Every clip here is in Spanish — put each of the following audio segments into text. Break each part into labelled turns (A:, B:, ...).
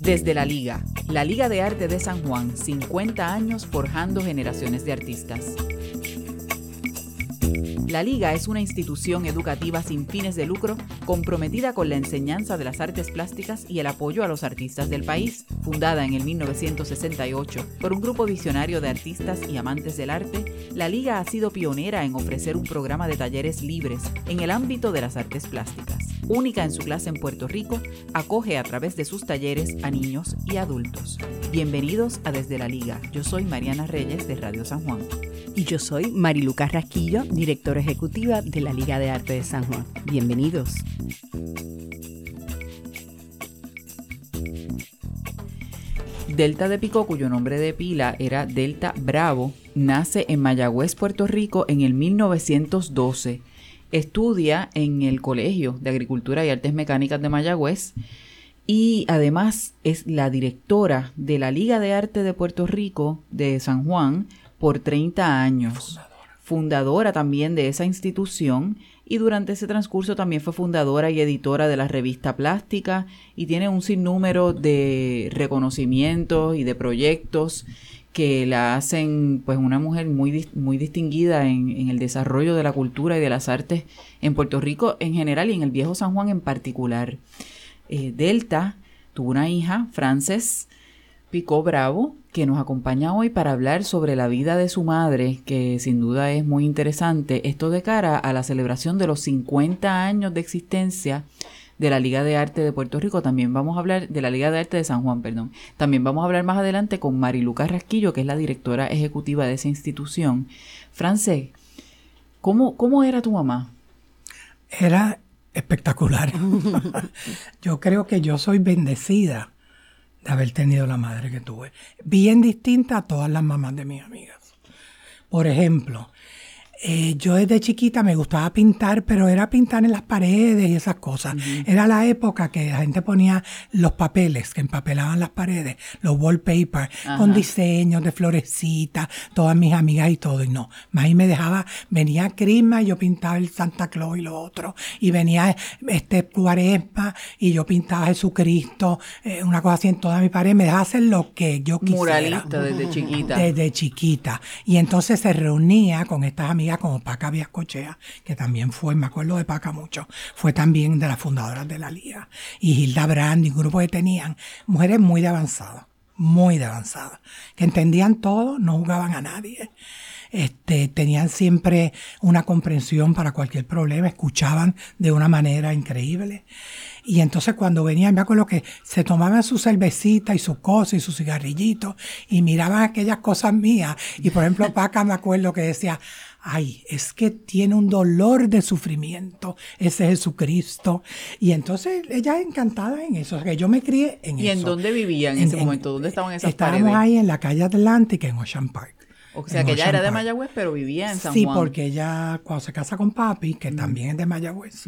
A: Desde la Liga, la Liga de Arte de San Juan, 50 años forjando generaciones de artistas. La Liga es una institución educativa sin fines de lucro comprometida con la enseñanza de las artes plásticas y el apoyo a los artistas del país. Fundada en el 1968 por un grupo visionario de artistas y amantes del arte, la Liga ha sido pionera en ofrecer un programa de talleres libres en el ámbito de las artes plásticas. Única en su clase en Puerto Rico, acoge a través de sus talleres a niños y adultos. Bienvenidos a Desde la Liga. Yo soy Mariana Reyes de Radio San Juan.
B: Y yo soy Mariluca Rasquillo, directora ejecutiva de la Liga de Arte de San Juan. Bienvenidos.
A: Delta de Pico, cuyo nombre de pila era Delta Bravo, nace en Mayagüez, Puerto Rico, en el 1912. Estudia en el Colegio de Agricultura y Artes Mecánicas de Mayagüez y además es la directora de la Liga de Arte de Puerto Rico de San Juan por 30 años. Fundadora. también de esa institución y durante ese transcurso también fue fundadora y editora de la revista Plástica y tiene un sinnúmero de reconocimientos y de proyectos que la hacen pues una mujer muy, muy distinguida en, el desarrollo de la cultura y de las artes en Puerto Rico en general y en el viejo San Juan en particular. Eh, Delta tuvo una hija, Frances Pico Bravo, que nos acompaña hoy para hablar sobre la vida de su madre, que sin duda es muy interesante. Esto de cara a la celebración de los 50 años de existencia de la Liga de Arte de Puerto Rico. También vamos a hablar de la Liga de Arte de San Juan, perdón. También vamos a hablar más adelante con Mariluca Rasquillo, que es la directora ejecutiva de esa institución. Francés, ¿cómo, cómo era tu mamá?
C: Era espectacular. yo creo que yo soy bendecida de haber tenido la madre que tuve. Bien distinta a todas las mamás de mis amigas. Por ejemplo, eh, yo desde chiquita me gustaba pintar, pero era pintar en las paredes y esas cosas. Era la época que la gente ponía los papeles que empapelaban las paredes, los wallpapers, con diseños de florecitas, todas mis amigas y todo. Y no, más me dejaba, venía Crisma y yo pintaba el Santa Claus y lo otro. Y venía este Cuaresma y yo pintaba Jesucristo, eh, una cosa así en toda mi pared. Me dejaba hacer lo que yo quisiera.
A: Muralista desde chiquita.
C: Desde chiquita. Y entonces se reunía con estas amigas como Paca Viascochea, que también fue, me acuerdo de Paca mucho, fue también de las fundadoras de la Liga, y Hilda Brand, y un grupo que tenían mujeres muy de avanzada, muy de avanzada, que entendían todo, no jugaban a nadie. Este, tenían siempre una comprensión para cualquier problema, escuchaban de una manera increíble. Y entonces cuando venían, me acuerdo que se tomaban su cervecita y su cosa y su cigarrillito y miraban aquellas cosas mías. Y por ejemplo, Paca me acuerdo que decía, ay, es que tiene un dolor de sufrimiento ese Jesucristo. Y entonces ella encantada en eso, o sea, que yo me crié en
A: eso. ¿Y en dónde vivían en, ese momento? ¿Dónde estaban esas
C: Estábamos ahí en la calle Atlántica, en Ocean Park.
A: O sea, que ella era de Mayagüez, pero vivía en San
C: sí,
A: Juan.
C: Sí, porque ella, cuando se casa con papi, que también es de Mayagüez,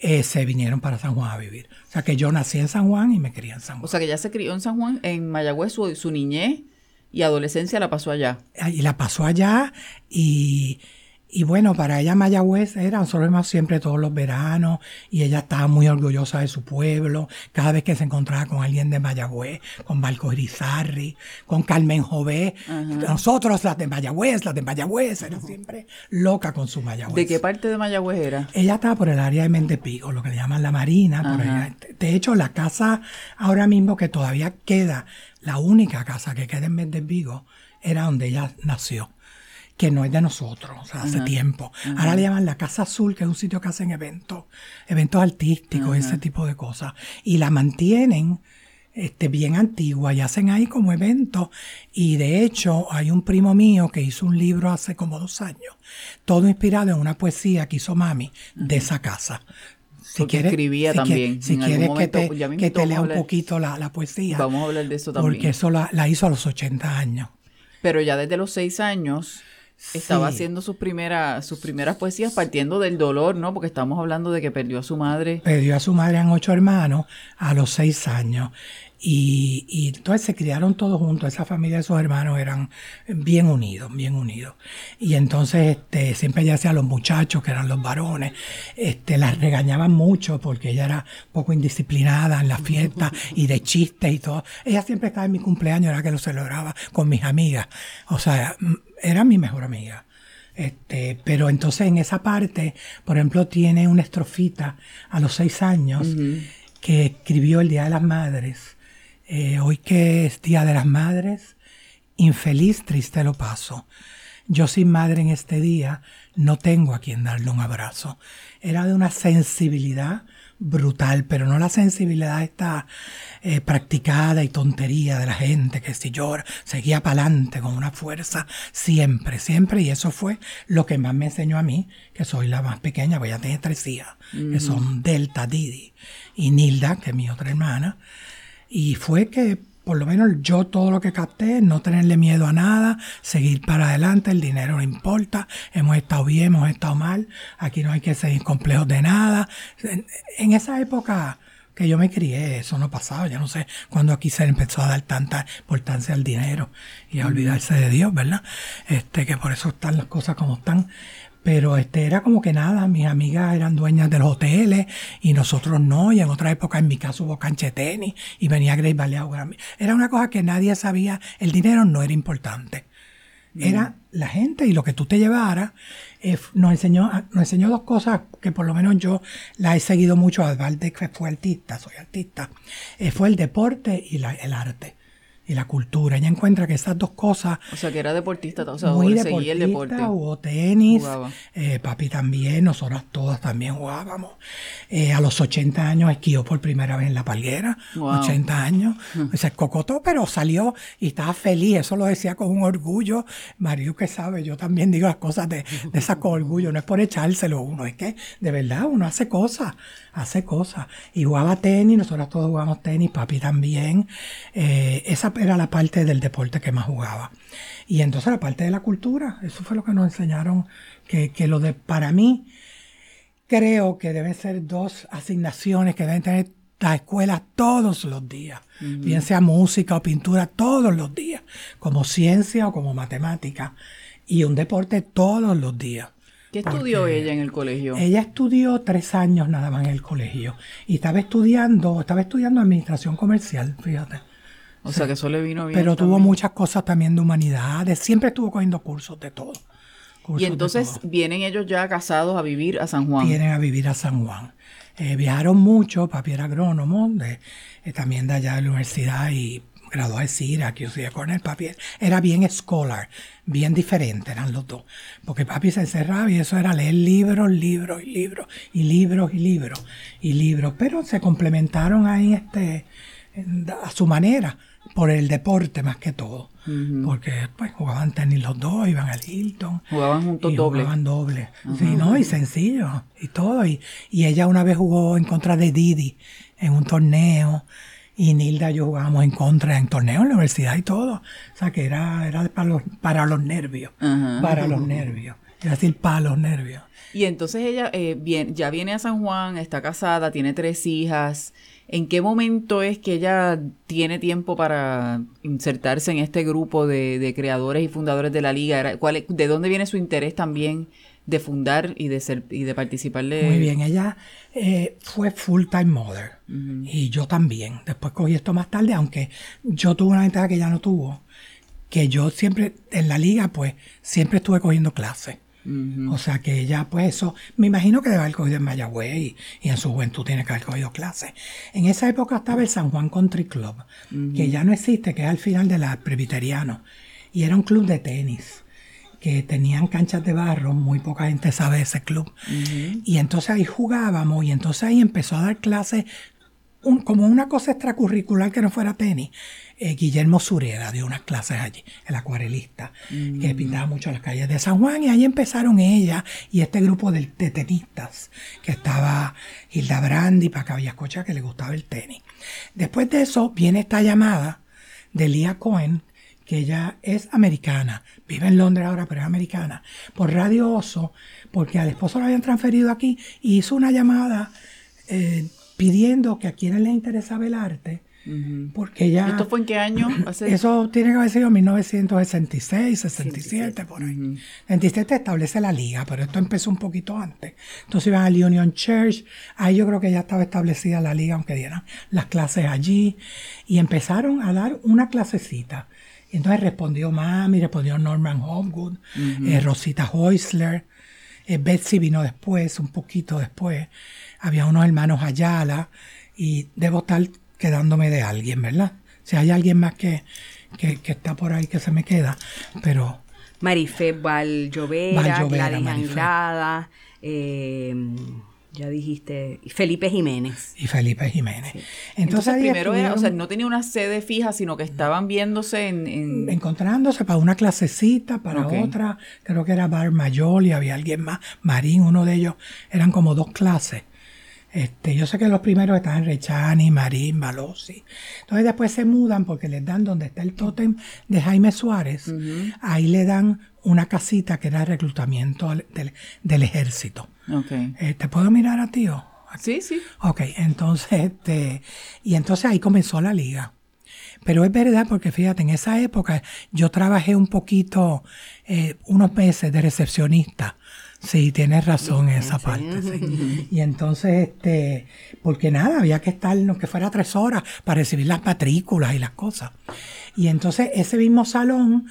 C: eh, se vinieron para San Juan a vivir. O sea, que yo nací en San Juan y me crié en San Juan.
A: O sea, que ella se crió en San Juan, en Mayagüez, su, su niñez y adolescencia la pasó allá.
C: Y la pasó allá y y bueno, para ella Mayagüez era nosotros siempre todos los veranos y ella estaba muy orgullosa de su pueblo. Cada vez que se encontraba con alguien de Mayagüez, con Balco Grisarri, con Carmen Jové, nosotros las de Mayagüez, las de Mayagüez, era siempre loca con su Mayagüez.
A: ¿De qué parte de Mayagüez era?
C: Ella estaba por el área de Mentepico, lo que le llaman la Marina. De hecho, la casa ahora mismo que todavía queda, la única casa que queda en Mentepico, era donde ella nació que no es de nosotros, o sea, hace tiempo. Ahora le llaman la Casa Azul, que es un sitio que hacen eventos, eventos artísticos, ese tipo de cosas. Y la mantienen este, bien antigua y hacen ahí como eventos. Y de hecho, hay un primo mío que hizo un libro hace como dos años, todo inspirado en una poesía que hizo mami de esa casa.
A: Si quieres, escribía también.
C: si quieres que te, que te lea un poquito la, poesía.
A: Vamos a hablar de eso también.
C: Porque eso la, la hizo a los 80 años.
A: Pero ya desde los seis años estaba haciendo sus primeras, sus primeras poesías partiendo del dolor, ¿no? Porque estamos hablando de que perdió a su madre.
C: Perdió a su madre en ocho hermanos a los seis años. Y, y, entonces se criaron todos juntos, esa familia de sus hermanos eran bien unidos, bien unidos. Y entonces este, siempre ella hacía a los muchachos, que eran los varones, este, las regañaban mucho porque ella era poco indisciplinada en la fiesta y de chistes y todo. Ella siempre estaba en mi cumpleaños, era que lo celebraba con mis amigas. O sea, era mi mejor amiga. Este, pero entonces en esa parte, por ejemplo, tiene una estrofita a los seis años que escribió el Día de las Madres eh, hoy que es Día de las Madres, infeliz, triste lo paso. Yo sin madre en este día no tengo a quien darle un abrazo. Era de una sensibilidad brutal, pero no la sensibilidad esta eh, practicada y tontería de la gente que si llora, seguía para adelante con una fuerza siempre, siempre, y eso fue lo que más me enseñó a mí, que soy la más pequeña, voy a tener tres hijas, que son Delta, Didi y Nilda, que es mi otra hermana, y fue que por lo menos yo todo lo que capté, no tenerle miedo a nada, seguir para adelante, el dinero no importa, hemos estado bien, hemos estado mal, aquí no hay que seguir complejos de nada. En, esa época que yo me crié, eso no pasaba, ya no sé cuándo aquí se empezó a dar tanta importancia al dinero y a olvidarse de Dios, ¿verdad? Este, que por eso están las cosas como están. Pero este era como que nada, mis amigas eran dueñas de los hoteles y nosotros no. Y en otra época, en mi caso, hubo canche tenis y venía Grace Baleado. Era una cosa que nadie sabía. El dinero no era importante. Era la gente y lo que tú te llevaras. Eh, nos, enseñó, nos enseñó dos cosas que por lo menos yo la he seguido mucho. Que fue artista, soy artista. Eh, fue el deporte y la, el arte y la cultura. Ella encuentra que esas dos cosas...
A: O sea, que era deportista, o sea, muy deportista, el deporte.
C: Hubo tenis, eh, papi también, nosotras todas también jugábamos. Eh, a los 80 años esquió por primera vez en la palguera, 80 años. Se cocotó, pero salió y estaba feliz, eso lo decía con un orgullo. Mario que sabe, yo también digo las cosas de, de esa con orgullo, no es por echárselo uno, es que de verdad uno hace cosas hace cosas. Y jugaba tenis, nosotros todos jugamos tenis, papi también. Eh, esa era la parte del deporte que más jugaba. Y entonces la parte de la cultura, eso fue lo que nos enseñaron, que, que lo de, para mí, creo que deben ser dos asignaciones que deben tener las escuelas todos los días, bien sea música o pintura todos los días, como ciencia o como matemática, y un deporte todos los días.
A: ¿Qué estudió ella en el colegio?
C: Ella estudió tres años nada más en el colegio y estaba estudiando, estaba estudiando administración comercial, fíjate.
A: O sea, que eso le vino bien.
C: Pero tuvo muchas cosas también de humanidades, siempre estuvo cogiendo cursos de todo.
A: y entonces vienen ellos ya casados a vivir a San Juan.
C: Vienen a vivir a San Juan. Eh, viajaron mucho, papi era agrónomo, de, eh, también de allá de la universidad y graduó de CIRA, que yo con el papi era bien scholar, bien diferente eran los dos. Porque papi se encerraba y eso era leer libros, libros y libros, y libros y libros, y libros. Pero se complementaron ahí este, a su manera, por el deporte más que todo. Porque pues jugaban tenis los dos, iban al Hilton.
A: Jugaban juntos doble.
C: Jugaban doble. Sí, ¿no? Y sencillo. Y todo. Y, y ella una vez jugó en contra de Didi en un torneo y Nilda y yo jugábamos en contra en torneos en la universidad y todo. O sea que era, era para, los, para los nervios. Para los nervios. Era decir, para los nervios.
A: Y entonces ella eh, bien, ya viene a San Juan, está casada, tiene tres hijas. ¿En qué momento es que ella tiene tiempo para insertarse en este grupo de, de creadores y fundadores de la liga? ¿Cuál, ¿De dónde viene su interés también de fundar y de ser y de participarle.
C: Muy bien, ella eh, fue full time mother y yo también. Después cogí esto más tarde, aunque yo tuve una ventaja que ella no tuvo, que yo siempre en la liga pues siempre estuve cogiendo clases. O sea que ella, pues eso, me imagino que debe haber cogido en Mayagüez y, en su juventud tiene que haber cogido clases. En esa época estaba el San Juan Country Club, que ya no existe, que es al final de la Presbiteriano. Y era un club de tenis que tenían canchas de barro, muy poca gente sabe de ese club. Y entonces ahí jugábamos y entonces ahí empezó a dar clases como una cosa extracurricular que no fuera tenis. Eh, Guillermo Sureda dio unas clases allí, el acuarelista, que pintaba mucho las calles de San Juan y ahí empezaron ella y este grupo de, tenistas, que estaba Hilda Brandi, Paca Villascocha, que le gustaba el tenis. Después de eso viene esta llamada de Lía Cohen, que ella es americana, vive en Londres ahora, pero es americana, por Radio Oso, porque al esposo lo habían transferido aquí y hizo una llamada eh, pidiendo que a quienes les interesaba el arte, porque ya...
A: ¿Esto fue en qué año?
C: Eso tiene que haber sido en 1966, 67, por ahí. En 67 establece la liga, pero esto empezó un poquito antes. Entonces iban al Union Church, ahí yo creo que ya estaba establecida la liga, aunque dieran las clases allí, y empezaron a dar una clasecita. Y entonces respondió Mami, respondió Norman Hopgood, eh, Rosita Heusler, eh, Betsy vino después, un poquito después. Había unos hermanos Ayala, y debo estar quedándome de alguien, ¿verdad? Si hay alguien más que, que, está por ahí que se me queda, pero...
B: Marife Valjovera, Gladys Anglada, eh, ya dijiste, Felipe Jiménez.
C: Y Felipe Jiménez.
A: Entonces, primero era, o sea, no tenía una sede fija, sino que estaban viéndose en...
C: Encontrándose para una clasecita, para otra, creo que era Bar Mayol y había alguien más, Marín, uno de ellos, eran como dos clases. Este, yo sé que los primeros están Rechani, Marín, Balossi. Entonces después se mudan porque les dan donde está el tótem de Jaime Suárez. Ahí le dan una casita que era el reclutamiento del, ejército. Okay. Eh, ¿Te puedo mirar a ti?
A: Sí, sí.
C: Ok, entonces, este, y entonces ahí comenzó la liga. Pero es verdad porque fíjate, en esa época yo trabajé un poquito, eh, unos meses de recepcionista Sí, tienes razón en esa parte. Sí. Y entonces, este, porque nada, había que estar, no que fuera tres horas para recibir las matrículas y las cosas. Y entonces ese mismo salón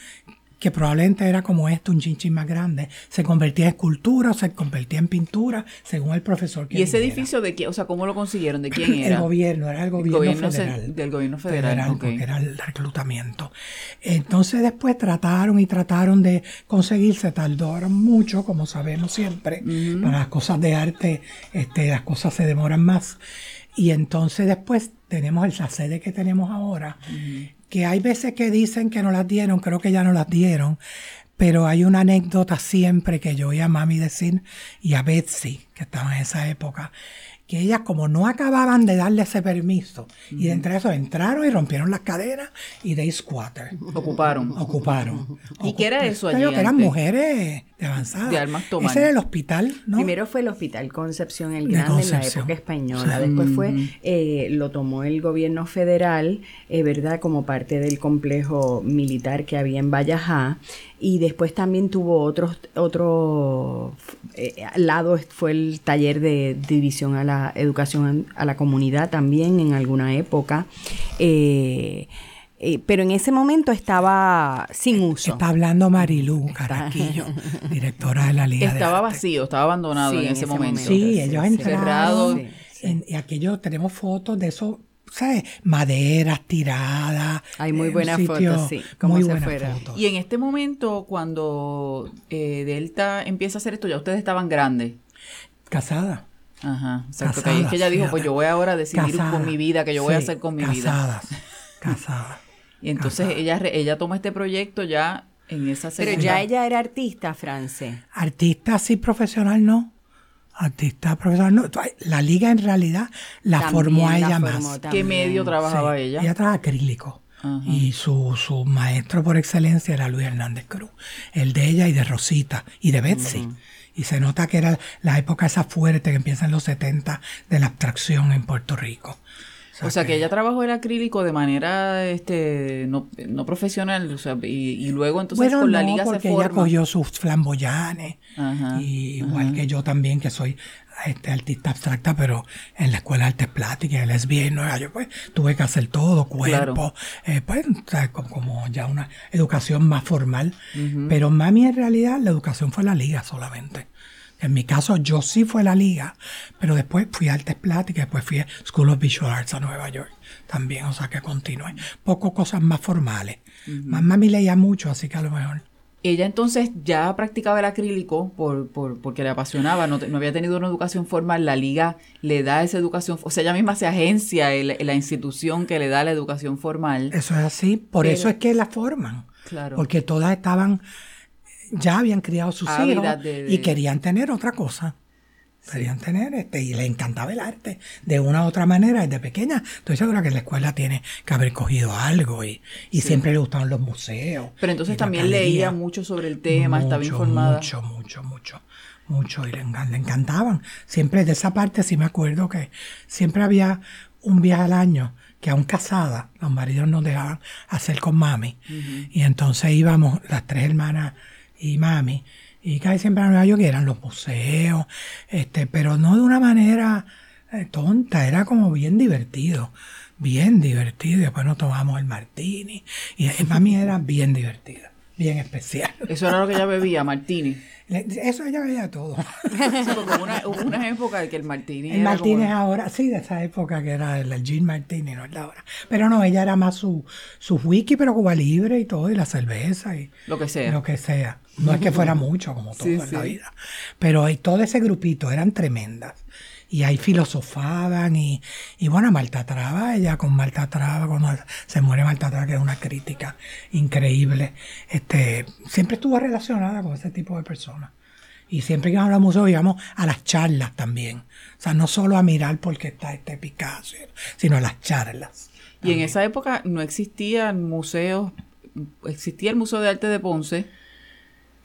C: que probablemente era como esto, un chinchín más grande, se convertía en escultura o se convertía en pintura, según el profesor que
A: ¿Y ese edificio de quién? O sea, ¿cómo lo consiguieron? ¿De quién era?
C: El gobierno, era el gobierno, federal.
A: del gobierno federal,
C: porque era el reclutamiento. Entonces después trataron y trataron de conseguirse, tardaron mucho, como sabemos siempre, para las cosas de arte, este, las cosas se demoran más. Y entonces después tenemos la sede que tenemos ahora, que hay veces que dicen que no las dieron, creo que ya no las dieron, pero hay una anécdota siempre que yo oí a mami decir y a Betsy, que estaba en esa época, que ellas como no acababan de darle ese permiso, y de entre eso entraron y rompieron las cadenas y de squatter.
A: Ocuparon.
C: Ocuparon.
A: ¿Y qué era eso allí?
C: que eran mujeres de avanzada.
A: De almas
C: Ese era el hospital, ¿no?
B: Primero fue el hospital Concepción el Grande en la época española. Después fue, eh, lo tomó el gobierno federal, eh, ¿verdad? Como parte del complejo militar que había en Vallajá. Y después también tuvo otros, otro eh, lado, fue el taller de división a la educación a la comunidad también en alguna época. Eh, eh, pero en ese momento estaba sin uso.
C: Está hablando Marilu Caraquillo, directora de la Liga.
A: Estaba vacío, estaba abandonado en, ese, momento.
C: Sí, ellos entraron. y aquello, tenemos fotos de eso, ¿sabes? Maderas tiradas.
B: Hay muy buenas fotos, sí. Como se fuera.
A: Y en este momento, cuando eh, Delta empieza a hacer esto, ya ustedes estaban grandes.
C: Casada.
A: Ajá, exacto. que es que ella dijo, pues yo voy ahora a decidir con mi vida, que yo voy a hacer con mi
C: vida.
A: Casadas,
C: casadas.
A: Y entonces ella ella toma este proyecto ya en esa
B: Pero ya ella era artista, France.
C: Artista sí, profesional no. Artista profesional no. La liga en realidad la formó a ella más.
A: ¿Qué medio trabajaba ella?
C: Ella trabajaba acrílico. Y su, su, maestro por excelencia era Luis Hernández Cruz. El de ella y de Rosita y de Betsy. Y se nota que era la época esa fuerte que empieza en los 70 de la abstracción en Puerto Rico.
A: O sea, que, ella trabajó el acrílico de manera este no, no profesional, o sea, y, luego entonces con la liga
C: porque
A: se
C: ella cogió sus flamboyanes, y igual que yo también, que soy este, artista abstracta, pero en la Escuela de Artes Plásticas, el SBA en Nueva York, pues tuve que hacer todo, cuerpo, eh, pues como, ya una educación más formal. Pero mami en realidad la educación fue la liga solamente. En mi caso, yo sí fue la liga, pero después fui a Artes Plásticas, después fui a School of Visual Arts a Nueva York también, o sea que continué. Poco cosas más formales. Más mami leía mucho, así que a lo mejor.
A: Ella entonces ya practicaba el acrílico por, por, porque le apasionaba, no, había tenido una educación formal, la liga le da esa educación, o sea, ella misma se agencia en la institución que le da la educación formal.
C: Eso es así, por eso es que la forman. Claro. Porque todas estaban ya habían criado sus hijos y querían tener otra cosa. Querían tener este, y le encantaba el arte de una u otra manera desde pequeña. Estoy segura que la escuela tiene que haber cogido algo y, y siempre le gustaban los museos.
A: Pero entonces también leía mucho sobre el tema, estaba informada.
C: Mucho, mucho, mucho, mucho. Y le, le encantaban. Siempre de esa parte sí me acuerdo que siempre había un viaje al año que aún casada, los maridos nos dejaban hacer con mami. Y entonces íbamos las tres hermanas y mami. Y casi siempre a Nueva York eran los museos, este, pero no de una manera eh, tonta, era como bien divertido, bien divertido. Y después nos tomamos el martini. Y mami era bien divertida, bien especial.
A: Eso era lo que ella bebía, martini.
C: Eso ella veía todo.
A: hubo una, época de que el martini.
C: El martini es ahora, sí, de esa época que era el, gin martini, no es la hora. Pero no, ella era más su, su whisky, pero Cuba Libre y todo, y la cerveza y.
A: Lo que sea.
C: Lo que sea. No es que fuera mucho, como todo en la vida. Pero todo ese grupito eran tremendas y ahí filosofaban y, y bueno, Marta Traba, ella con Marta Traba, cuando se muere Marta Traba, que es una crítica increíble, este, siempre estuvo relacionada con ese tipo de personas. Y siempre que al museo íbamos a las charlas también. O sea, no solo a mirar porque está este Picasso, sino a las charlas.
A: Y en esa época no existían museos, existía el Museo de Arte de Ponce,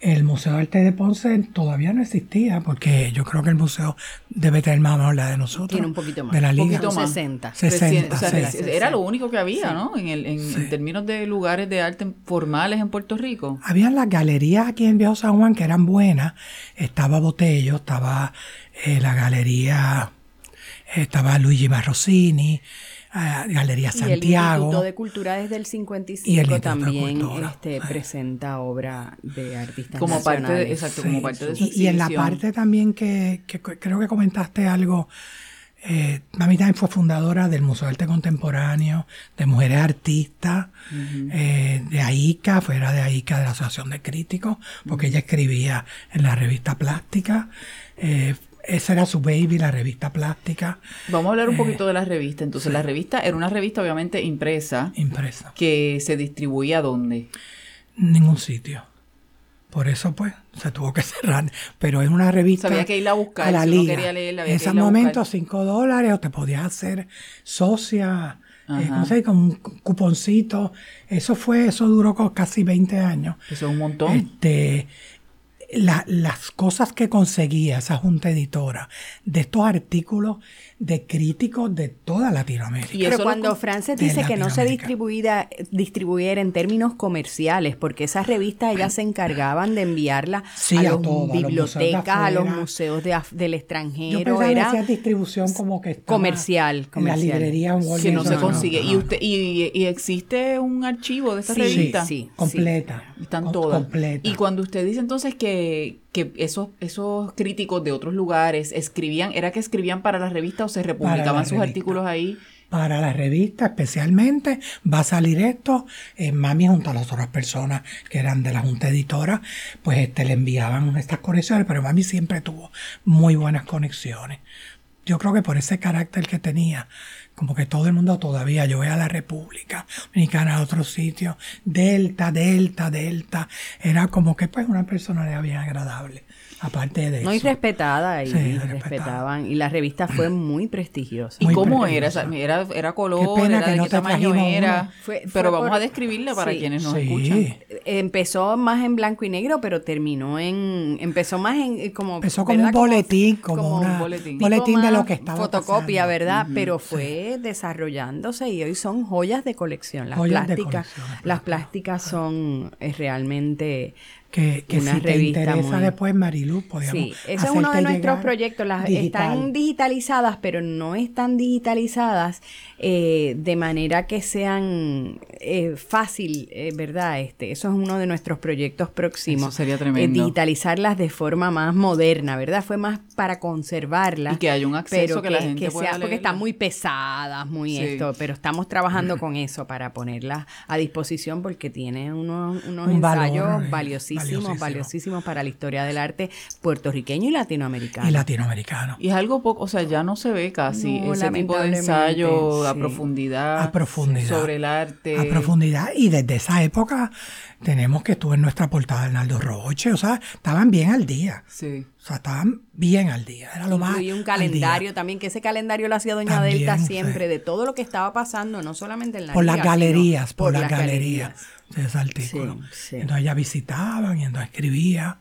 C: el Museo de Arte de Ponce todavía no existía, porque yo creo que el museo debe tener más o menos la de nosotros.
B: Tiene un poquito más.
C: De la liga.
B: Un poquito más. 60.
C: 60,
A: Era lo único que había, ¿no? En, el, en, términos de lugares de arte formales en Puerto Rico.
C: Habían las galerías aquí en Viejo San Juan que eran buenas. Estaba Botello, estaba eh, la galería, estaba Luigi Galería Santiago. Y el
B: Instituto de Cultura desde el 55 también este, presenta obra de artistas
A: como parte de, exacto, como parte de
C: y, y, en la parte también que, creo que comentaste algo, eh, Mami también fue fundadora del Museo de Arte Contemporáneo, de Mujeres Artistas, eh, de AICA, fuera de AICA, de la Asociación de Críticos, porque ella escribía en la revista Plástica. Eh, esa era su baby, la revista plástica.
A: Vamos a hablar un eh, poquito de la revista. Entonces, la revista era una revista obviamente impresa.
C: Impresa.
A: Que se distribuía dónde?
C: Ningún sitio. Por eso, pues, se tuvo que cerrar. Pero es una revista.
A: Había que irla a buscar. A la liga. en
C: ese momento, cinco dólares, o te podías hacer socia. Eh, no sé, con un cuponcito. Eso fue, eso duró casi 20 años.
A: Eso es un montón.
C: Este, las cosas que conseguía esa junta editora de estos artículos de críticos de toda Latinoamérica.
B: Y Pero cuando Frances dice que no se distribuida, distribuyera en términos comerciales, porque esas revistas ellas se encargaban de enviarlas a, las bibliotecas, a los museos del extranjero. era
C: distribución como que
B: comercial, comercial.
C: La librería
A: que no, se consigue. ¿Y, usted, y, existe un archivo de esta revista?
C: Sí, completa.
A: Están todas. Y cuando usted dice entonces que, que esos, esos críticos de otros lugares escribían, ¿era que escribían para la revista o se republicaban sus artículos ahí?
C: Para la revista especialmente va a salir esto. Eh, mami junto a las otras personas que eran de la junta editora, pues este, le enviaban estas conexiones, pero mami siempre tuvo muy buenas conexiones. Yo creo que por ese carácter que tenía, como que todo el mundo todavía, yo voy a la República Dominicana, a otro sitio, Delta, Delta, Delta, era como que pues una personalidad bien agradable aparte de
B: no, y respetada, y, respetaban. Y la revista fue muy prestigiosa.
A: ¿Y cómo era? era? Era color, era de qué tamaño era. pero vamos a describirla para quienes nos escuchan.
B: Empezó más en blanco y negro, pero terminó en... Empezó más en eh, como...
C: Empezó como un boletín, como, un boletín. boletín de lo que estaba
B: Fotocopia, ¿verdad? pero fue desarrollándose y hoy son joyas de colección. Las plásticas, las plásticas son eh, realmente
C: que, que si te interesa después, Marilu, podemos Sí,
B: ese es uno de nuestros proyectos. Las están digitalizadas, pero no están digitalizadas eh, de manera que sean eh, fácil, eh, ¿verdad? Este, eso es uno de nuestros proyectos próximos. Eso
A: sería tremendo.
B: digitalizarlas de forma más moderna, ¿verdad? Fue más para conservarlas.
A: Y que haya un acceso que, la gente que pueda
B: sea, Porque están muy pesadas, muy esto, pero estamos trabajando con eso para ponerlas a disposición porque tiene unos, unos ensayos valiosísimos valiosísimos, para la historia del arte puertorriqueño y latinoamericano.
C: Y latinoamericano.
A: Y es algo poco, o sea, ya no se ve casi ese tipo de ensayo a profundidad.
C: A profundidad.
A: Sobre el arte.
C: A profundidad. Y desde esa época tenemos que estuvo en nuestra portada Arnaldo Roche, o sea, estaban bien al día.
A: Sí.
C: O sea, estaban bien al día. Era lo más.
B: Y un calendario también, que ese calendario lo hacía Doña Delta siempre, de todo lo que estaba pasando, no solamente en la
C: Por las galerías, por, las, galerías, de ese artículo. Entonces ella visitaban y entonces escribía.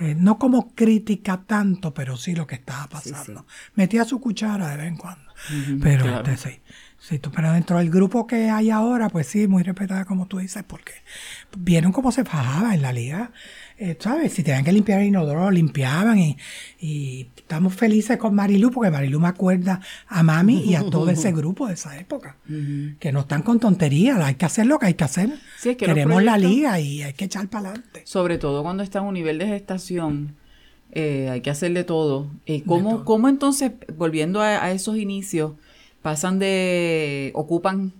C: Eh, no como crítica tanto, pero sí lo que estaba pasando. Metía su cuchara de vez en cuando. pero este, sí. Sí, pero dentro del grupo que hay ahora, pues sí, muy respetada como tú dices, porque vieron cómo se fajaba en la liga. Eh, ¿Sabes? Si tenían que limpiar el inodoro, lo limpiaban y, y, estamos felices con Marilu, porque Marilu me acuerda a Mami y a todo ese grupo de esa época, que no están con tonterías, hay que hacer lo que hay que hacer. Queremos la liga y hay que echar para adelante.
A: Sobre todo cuando está a un nivel de gestación. Eh, hay que hacer de todo. Eh, ¿cómo, ¿Cómo entonces, volviendo a esos inicios, pasan de, ocupan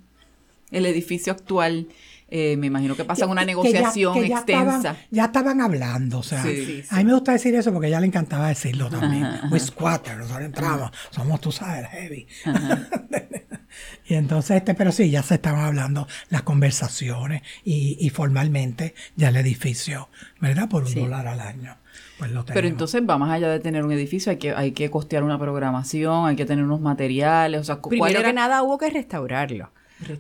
A: el edificio actual. Eh, me imagino que pasan una negociación extensa.
C: ya estaban hablando, o sea, a mí me gusta decir eso porque a ella le encantaba decirlo también. We squatter, nosotros entramos, somos, tú sabes, heavy. y entonces, este, pero sí, ya se estaban hablando las conversaciones y, y formalmente ya el edificio, ¿verdad? Por un dólar al año.
A: Pues Pero entonces va más allá de tener un edificio, hay que, hay que costear una programación, hay que tener unos materiales, o sea,
B: Primero que nada hubo que restaurarlo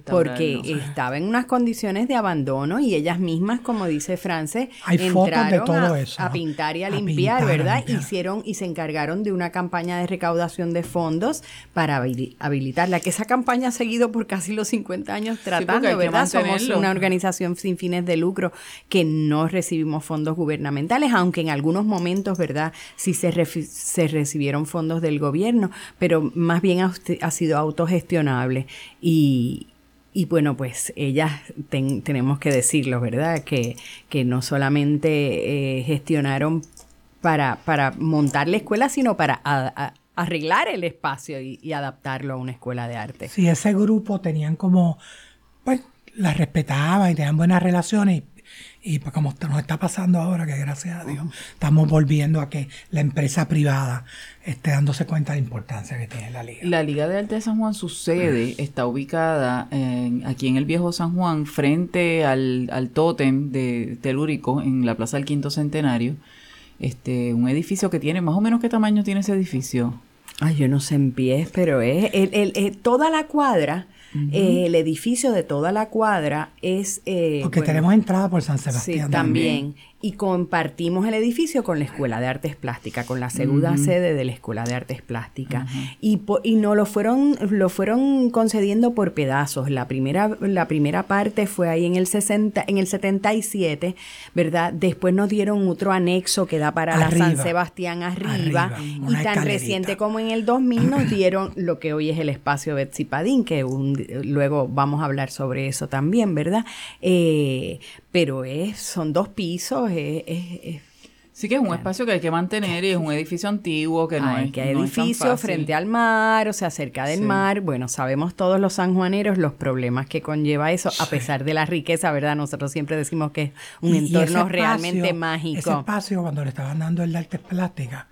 B: porque estaba en unas condiciones de abandono y ellas mismas, como dice France, entraron a, pintar y a, limpiar, ¿verdad? Hicieron y se encargaron de una campaña de recaudación de fondos para habilitarla, que esa campaña ha seguido por casi los 50 años tratando, ¿verdad? Somos una organización sin fines de lucro que no recibimos fondos gubernamentales, aunque en algunos momentos, ¿verdad? Sí se, se recibieron fondos del gobierno, pero más bien ha, ha sido autogestionable y, y bueno, pues ellas tenemos que decirlo, ¿verdad? Que, que no solamente eh, gestionaron para, para montar la escuela, sino para arreglar el espacio y, adaptarlo a una escuela de arte.
C: Sí, ese grupo tenían como, pues, la respetaba y tenían buenas relaciones y pues como nos está pasando ahora, que gracias a Dios, estamos volviendo a que la empresa privada esté dándose cuenta de la importancia que tiene la liga.
A: La Liga de Arte de San Juan, su sede está ubicada aquí en el viejo San Juan, frente al, al tótem de Telúrico, en la Plaza del Quinto Centenario. Este, un edificio que tiene, más o menos, ¿qué tamaño tiene ese edificio?
B: Ay, yo no sé en pies, pero es el, toda la cuadra eh, el edificio de toda la cuadra es...
C: Eh, Porque tenemos entrada por San Sebastián.
B: Sí, también y compartimos el edificio con la Escuela de Artes Plásticas, con la segunda sede de la Escuela de Artes Plásticas. y, y nos lo fueron, lo fueron concediendo por pedazos. La primera, la primera parte fue ahí en el, 60, en el 77, ¿verdad? Después nos dieron otro anexo que da para la San Sebastián arriba. y tan reciente como en el 2000 nos dieron lo que hoy es el espacio Betsy Padín, que luego vamos a hablar sobre eso también, ¿verdad? Eh, pero es, son dos pisos, es,
A: Sí que es un espacio que hay que mantener y es un edificio antiguo que no hay
B: que hay edificio frente al mar, o sea, cerca del mar. Bueno, sabemos todos los sanjuaneros los problemas que conlleva eso, a pesar de la riqueza, ¿verdad? Nosotros siempre decimos que es un entorno realmente mágico. Ese
C: espacio, cuando le estaban dando el de artes plásticas,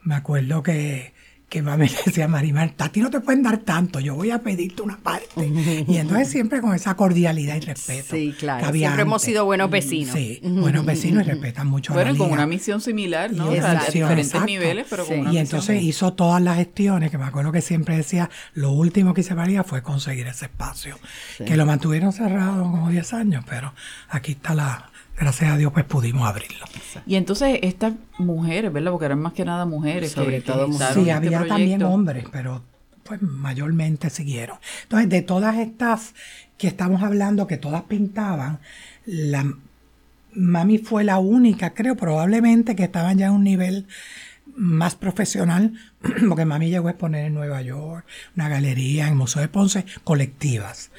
C: me acuerdo que que mami le decía a Marimar, a ti no te pueden dar tanto, yo voy a pedirte una parte. y entonces siempre con esa cordialidad y respeto.
B: Sí, claro. Siempre hemos sido buenos vecinos.
C: Sí, buenos vecinos y respetan mucho
A: bueno, a la con una misión similar, ¿no? a diferentes niveles, pero con una
C: Y entonces hizo todas las gestiones, que me acuerdo que siempre decía, lo último que hice María fue conseguir ese espacio. Que lo mantuvieron cerrado como 10 años, pero aquí está la, gracias a Dios pues pudimos abrirlo.
A: Y entonces estas mujeres, ¿verdad? Porque eran más que nada mujeres. Sobre todo mujeres.
C: Sí, este había también hombres, pero pues mayormente siguieron. Entonces, de todas estas que estamos hablando, que todas pintaban, la mami fue la única, creo, probablemente que estaban ya a un nivel más profesional, porque mami llegó a exponer en Nueva York, una galería en el Museo de Ponce, colectivas.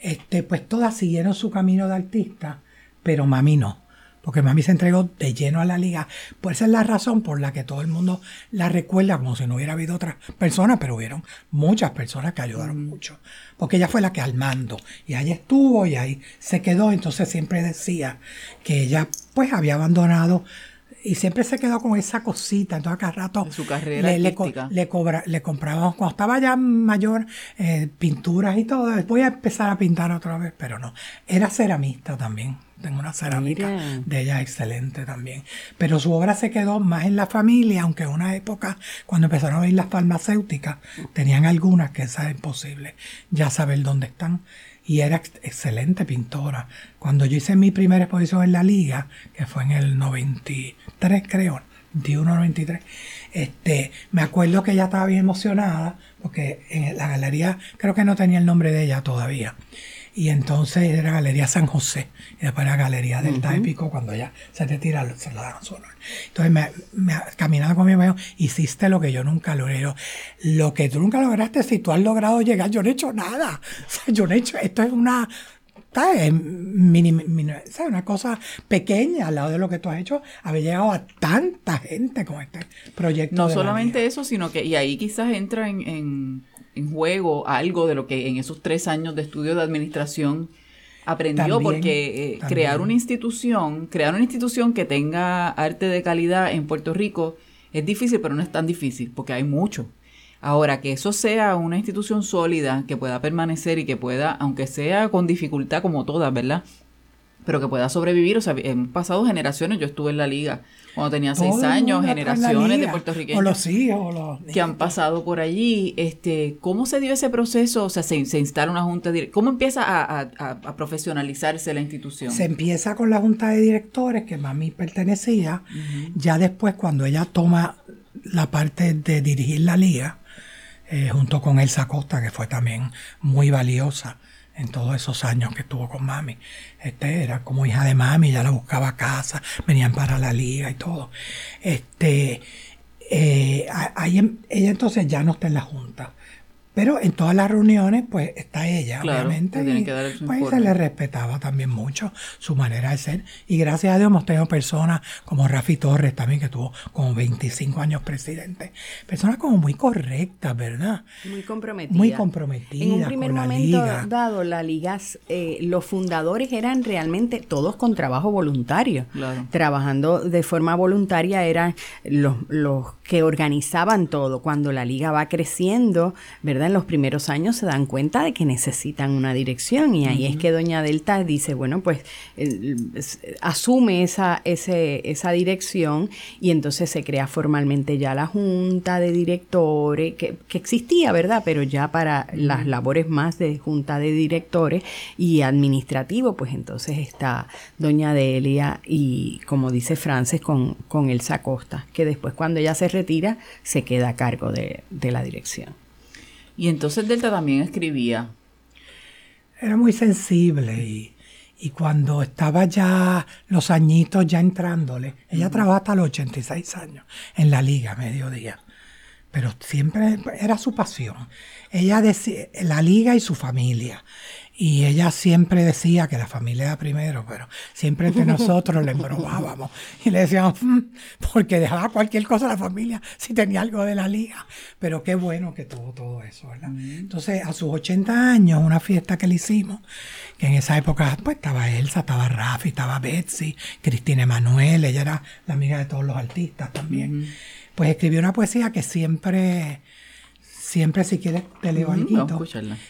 C: Este, pues todas siguieron su camino de artista pero mami no, porque mami se entregó de lleno a la liga. Pues esa es la razón por la que todo el mundo la recuerda como si no hubiera habido otras personas, pero hubieron muchas personas que ayudaron mm. mucho, porque ella fue la que al mando, y ahí estuvo y ahí se quedó, entonces siempre decía que ella pues había abandonado y siempre se quedó con esa cosita, entonces cada rato
A: su carrera
C: le, le, cobra, le comprábamos, cuando estaba ya mayor, eh, pinturas y todo, voy a empezar a pintar otra vez, pero no, era ceramista también, tengo una cerámica de ella excelente también, pero su obra se quedó más en la familia, aunque en una época, cuando empezaron a ver las farmacéuticas, tenían algunas que esa es imposible ya saber dónde están, y era excelente pintora. Cuando yo hice mi primera exposición en la liga, que fue en el 93 creo, 21 93, este, me acuerdo que ella estaba bien emocionada, porque en la galería creo que no tenía el nombre de ella todavía. Y entonces era Galería San José. Y después era Galería del uh cuando ella se retira, se lo dan su honor. Entonces, me, me, caminando con mi amigo, hiciste lo que yo nunca logré. Lo que tú nunca lograste, si tú has logrado llegar, yo no he hecho nada. O sea, yo no he hecho, esto es una, ¿sabes? una cosa pequeña al lado de lo que tú has hecho, haber llegado a tanta gente con este proyecto.
A: No solamente eso, sino que, y ahí quizás entra en en juego algo de lo que en esos tres años de estudio de administración aprendió, porque eh, crear una institución, crear una institución que tenga arte de calidad en Puerto Rico es difícil, pero no es tan difícil, porque hay mucho. Ahora, que eso sea una institución sólida, que pueda permanecer y que pueda, aunque sea con dificultad como todas, ¿verdad? Pero que pueda sobrevivir. O sea, hemos pasado generaciones, yo estuve en la liga cuando tenía seis años, generaciones de puertorriqueños
C: los hijos, los
A: que han pasado por allí. Este, ¿Cómo se dio ese proceso? O sea, se, instala una junta de ¿Cómo empieza a, profesionalizarse la institución?
C: Se empieza con la junta de directores, que mami pertenecía. Ya después, cuando ella toma la parte de dirigir la liga, eh, junto con Elsa Costa, que fue también muy valiosa en todos esos años que estuvo con mami. Este era como hija de mami, ya la buscaba casa, venían para la liga y todo. Este, eh, ahí, em, ella entonces ya no está en la junta. Pero en todas las reuniones, pues está ella, obviamente. Y, pues se le respetaba también mucho su manera de ser. Y gracias a Dios hemos tenido personas como Rafi Torres también, que tuvo como 25 años presidente. Personas como muy correctas, ¿verdad?
B: Muy comprometidas.
C: Muy comprometidas.
B: En un primer momento dado, la liga, eh, los fundadores eran realmente todos con trabajo voluntario. Trabajando de forma voluntaria eran los, los que organizaban todo. Cuando la liga va creciendo, ¿verdad? En los primeros años se dan cuenta de que necesitan una dirección y ahí es que doña Delta dice, bueno, pues asume esa, esa dirección y entonces se crea formalmente ya la junta de directores, que, existía, ¿verdad? Pero ya para las labores más de junta de directores y administrativo, pues entonces está doña Delia y como dice Frances con, con Elsa Costa, que después cuando ella se retira se queda a cargo de la dirección.
A: Y entonces Delta también escribía.
C: Era muy sensible y, cuando estaba ya los añitos ya entrándole, ella trabajó hasta los 86 años en la liga, mediodía. Pero siempre era su pasión. Ella decía, la liga y su familia. Y ella siempre decía que la familia era primero, pero siempre entre nosotros le embromábamos y le decíamos, mm", porque dejaba cualquier cosa a la familia si tenía algo de la liga. Pero qué bueno que tuvo todo eso, ¿verdad? Entonces, a sus 80 años, una fiesta que le hicimos, que en esa época pues estaba Elsa, estaba Rafi, estaba Betsy, Cristina Emanuel, ella era la amiga de todos los artistas también. Pues escribió una poesía que siempre siempre si quieres te leo algo.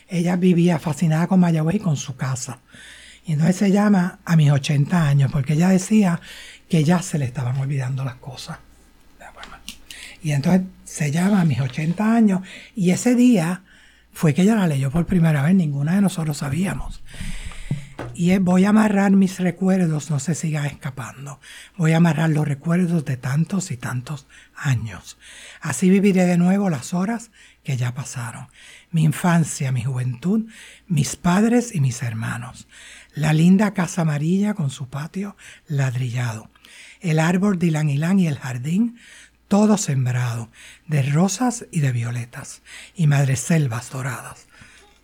C: ella vivía fascinada con Mayagüez y con su casa. Y entonces se llama A mis 80 años, porque ella decía que ya se le estaban olvidando las cosas. Y entonces se llama A mis 80 años. Y ese día fue que ella la leyó por primera vez, ninguna de nosotros sabíamos. Y voy a amarrar mis recuerdos, no se sigan escapando. Voy a amarrar los recuerdos de tantos y tantos años. Así viviré de nuevo las horas que ya pasaron. Mi infancia, mi juventud, mis padres y mis hermanos. La linda casa amarilla con su patio ladrillado. El árbol de Ilan Ilan y el jardín, todo sembrado, de rosas y de violetas, y madreselvas doradas.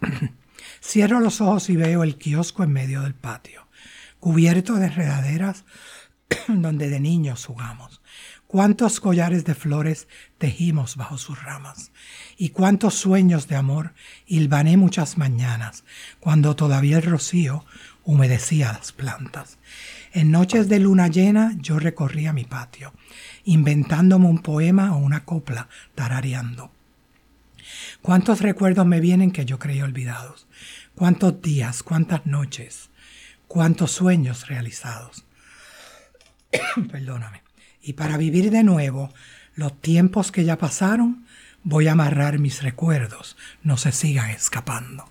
C: Cierro los ojos y veo el kiosco en medio del patio, cubierto de enredaderas donde de niños jugamos cuántos collares de flores tejimos bajo sus ramas, y cuántos sueños de amor hilvané muchas mañanas, cuando todavía el rocío humedecía las plantas. En noches de luna llena yo recorría mi patio, inventándome un poema o una copla, tarareando. Cuántos recuerdos me vienen que yo creí olvidados, cuántos días, cuántas noches, cuántos sueños realizados. Perdóname. Y para vivir de nuevo los tiempos que ya pasaron, voy a amarrar mis recuerdos, no se sigan escapando.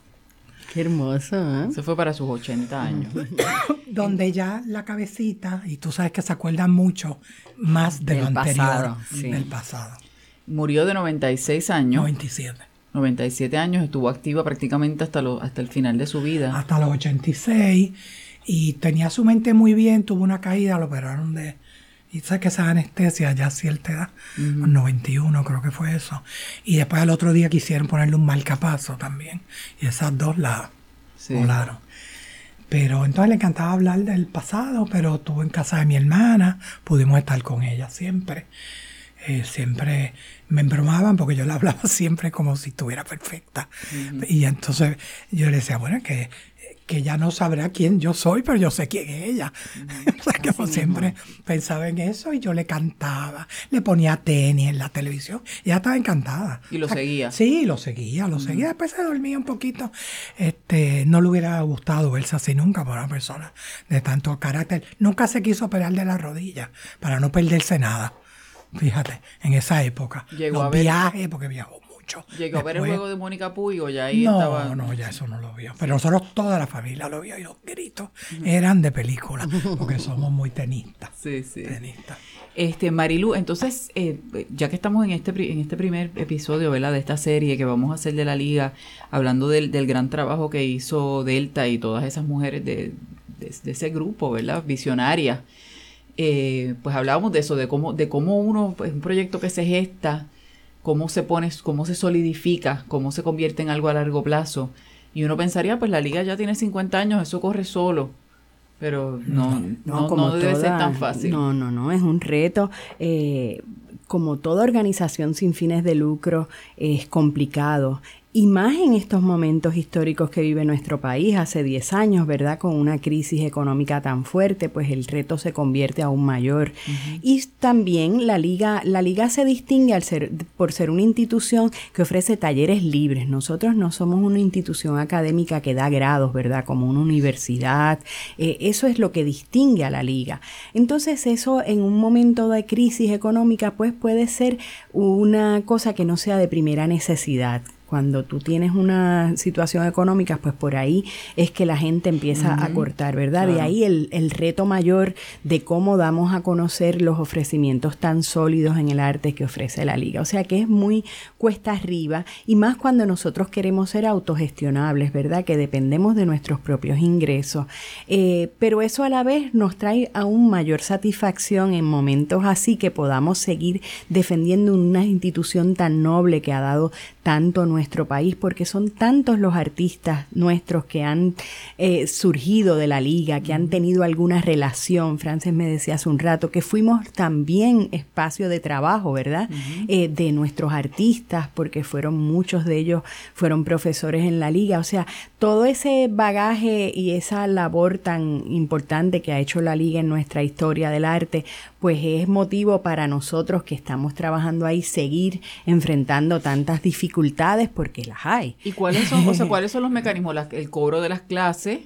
B: Qué hermoso, ¿eh?
A: Eso fue para sus 80 años.
C: Donde ya la cabecita, y tú sabes que se acuerdan mucho más de lo anterior, del pasado.
A: Murió de 96 años.
C: 97.
A: 97 años, estuvo activa prácticamente hasta, lo, hasta el final de su vida.
C: Hasta los 86 y tenía su mente muy bien, tuvo una caída, lo operaron de... Y sabes que esa anestesia ya a cierta edad, 91 creo que fue eso. Y después al otro día quisieron ponerle un marcapaso también. Y esas dos la volaron. Pero entonces le encantaba hablar del pasado, pero estuvo en casa de mi hermana, pudimos estar con ella siempre. Eh, siempre me embromaban porque yo la hablaba siempre como si estuviera perfecta. Y entonces yo le decía, bueno, que que ella no sabrá quién yo soy, pero yo sé quién es ella. o sea, que siempre pensaba en eso y yo le cantaba, le ponía tenis en la televisión y ella estaba encantada.
A: ¿Y lo seguía?
C: Sí, lo seguía, lo seguía. Después se dormía un poquito. Este, no le hubiera gustado verse así nunca por una persona de tanto carácter. Nunca se quiso operar de la rodilla para no perderse nada. Fíjate, en esa época. Llegó Los viajes, porque viajó
A: ¿Llegó a ver el juego de Mónica Puy o ya ahí
C: no,
A: estaba?
C: No, no, ya eso no lo vio. Pero nosotros toda la familia lo vio y los gritos eran de película, porque somos muy tenistas.
A: Sí, sí. Tenistas. Este, Marilu, entonces, eh, ya que estamos en este, en este primer episodio, ¿verdad? De esta serie que vamos a hacer de la liga, hablando del, gran trabajo que hizo Delta y todas esas mujeres de, ese grupo, ¿verdad? Visionarias. Eh, pues hablábamos de eso, de cómo, de cómo uno, pues un proyecto que se gesta, cómo se pone, cómo se solidifica, cómo se convierte en algo a largo plazo. Y uno pensaría, pues la liga ya tiene 50 años, eso corre solo. Pero no, no, debe ser tan fácil.
B: No, no, no, es un reto. Eh, como toda organización sin fines de lucro, es complicado. Y más en estos momentos históricos que vive nuestro país, hace 10 años, ¿verdad? Con una crisis económica tan fuerte, pues el reto se convierte aún mayor. Y también la liga, la liga se distingue al ser, por ser una institución que ofrece talleres libres. Nosotros no somos una institución académica que da grados, ¿verdad? Como una universidad. Eh, eso es lo que distingue a la liga. Entonces eso en un momento de crisis económica, pues puede ser una cosa que no sea de primera necesidad cuando tú tienes una situación económica, pues por ahí es que la gente empieza a cortar, ¿verdad? De ahí el, el, reto mayor de cómo damos a conocer los ofrecimientos tan sólidos en el arte que ofrece la liga. O sea que es muy cuesta arriba y más cuando nosotros queremos ser autogestionables, ¿verdad? Que dependemos de nuestros propios ingresos. Eh, pero eso a la vez nos trae aún mayor satisfacción en momentos así que podamos seguir defendiendo una institución tan noble que ha dado tanto nuestro país, porque son tantos los artistas nuestros que han eh, surgido de la liga, que han tenido alguna relación. Frances me decía hace un rato que fuimos también espacio de trabajo, ¿verdad? Eh, de nuestros artistas, porque fueron muchos de ellos, fueron profesores en la liga. O sea, todo ese bagaje y esa labor tan importante que ha hecho la liga en nuestra historia del arte, pues es motivo para nosotros que estamos trabajando ahí seguir enfrentando tantas dificultades porque las hay.
A: ¿Y cuáles son, o sea, cuáles son los mecanismos? el cobro de las clases,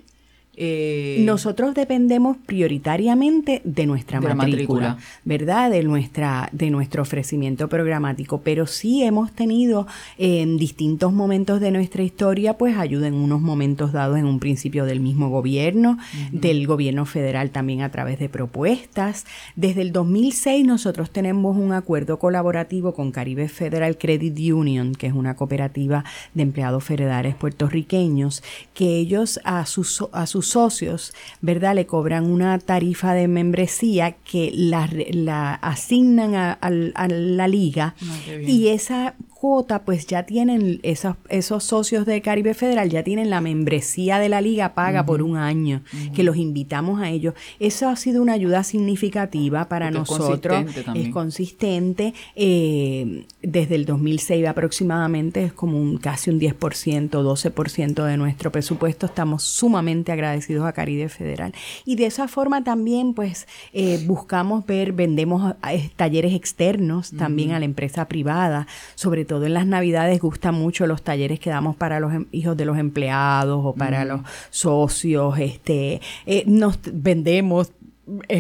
B: eh, Nosotros dependemos prioritariamente de nuestra matrícula, ¿verdad? De, nuestra, de nuestro ofrecimiento programático, pero sí hemos tenido en distintos momentos de nuestra historia, pues ayuda en unos momentos dados en un principio del mismo gobierno, del gobierno federal también a través de propuestas. Desde el 2006 nosotros tenemos un acuerdo colaborativo con Caribe Federal Credit Union, que es una cooperativa de empleados federales puertorriqueños, que ellos a sus, a sus socios, ¿verdad? Le cobran una tarifa de membresía que la, asignan a, la liga ah, y esa cuota, pues ya tienen esos, esos socios de Caribe Federal, ya tienen la membresía de la liga paga por un año, que los invitamos a ellos. Eso ha sido una ayuda significativa para nosotros. Es consistente. Eh, desde el 2006 aproximadamente es como un casi un 10%, 12% de nuestro presupuesto. Estamos sumamente agradecidos a Caribe Federal. Y de esa forma también, pues, eh, buscamos ver, vendemos eh, talleres externos también a la empresa privada. Sobre todo en las navidades gustan mucho los talleres que damos para los em, hijos de los empleados o para los socios. Este, eh, nos vendemos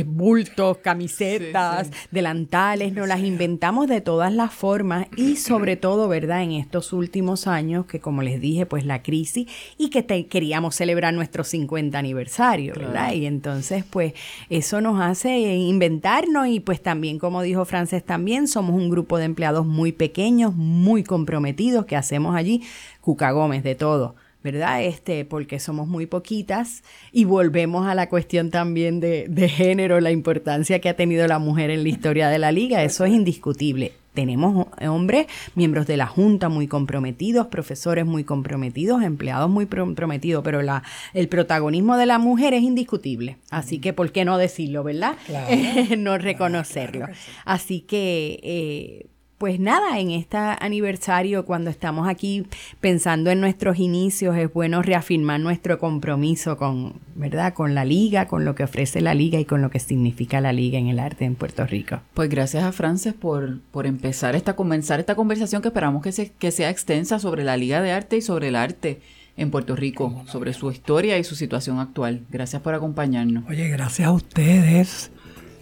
B: bultos, camisetas, delantales, nos las inventamos de todas las formas y sobre todo, ¿verdad? En estos últimos años que como les dije, pues la crisis y que queríamos celebrar nuestro 50 aniversario, ¿verdad? Y entonces, pues eso nos hace inventarnos y pues también, como dijo Frances, también somos un grupo de empleados muy pequeños, muy comprometidos que hacemos allí, Cuca Gómez, de todo ¿verdad? Este, porque somos muy poquitas y volvemos a la cuestión también de, de, género, la importancia que ha tenido la mujer en la historia de la liga, eso es indiscutible. Tenemos hombres, miembros de la Junta muy comprometidos, profesores muy comprometidos, empleados muy comprometidos, pero la, el protagonismo de la mujer es indiscutible. Así que, ¿por qué no decirlo, verdad? no reconocerlo. Así que... Eh, pues nada, en este aniversario, cuando estamos aquí pensando en nuestros inicios, es bueno reafirmar nuestro compromiso con, ¿verdad? Con la liga, con lo que ofrece la liga y con lo que significa la liga en el arte en Puerto Rico.
A: Pues gracias a Frances por, por empezar esta, comenzar esta conversación que esperamos que, se, que sea extensa sobre la liga de arte y sobre el arte en Puerto Rico, sobre su historia y su situación actual. Gracias por acompañarnos.
C: Oye, gracias a ustedes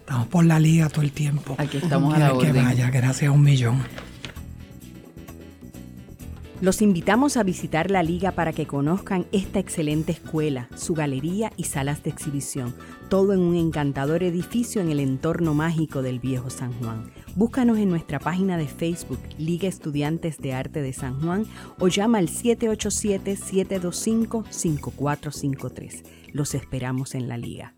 C: Estamos por la liga todo el tiempo.
A: Aquí estamos a la orden.
C: Que vaya, gracias a un millón.
B: Los invitamos a visitar la liga para que conozcan esta excelente escuela, su galería y salas de exhibición, todo en un encantador edificio en el entorno mágico del viejo San Juan. Búscanos en nuestra página de Facebook, Liga Estudiantes de Arte de San Juan, o llama al 787-725-5453. Los esperamos en la liga.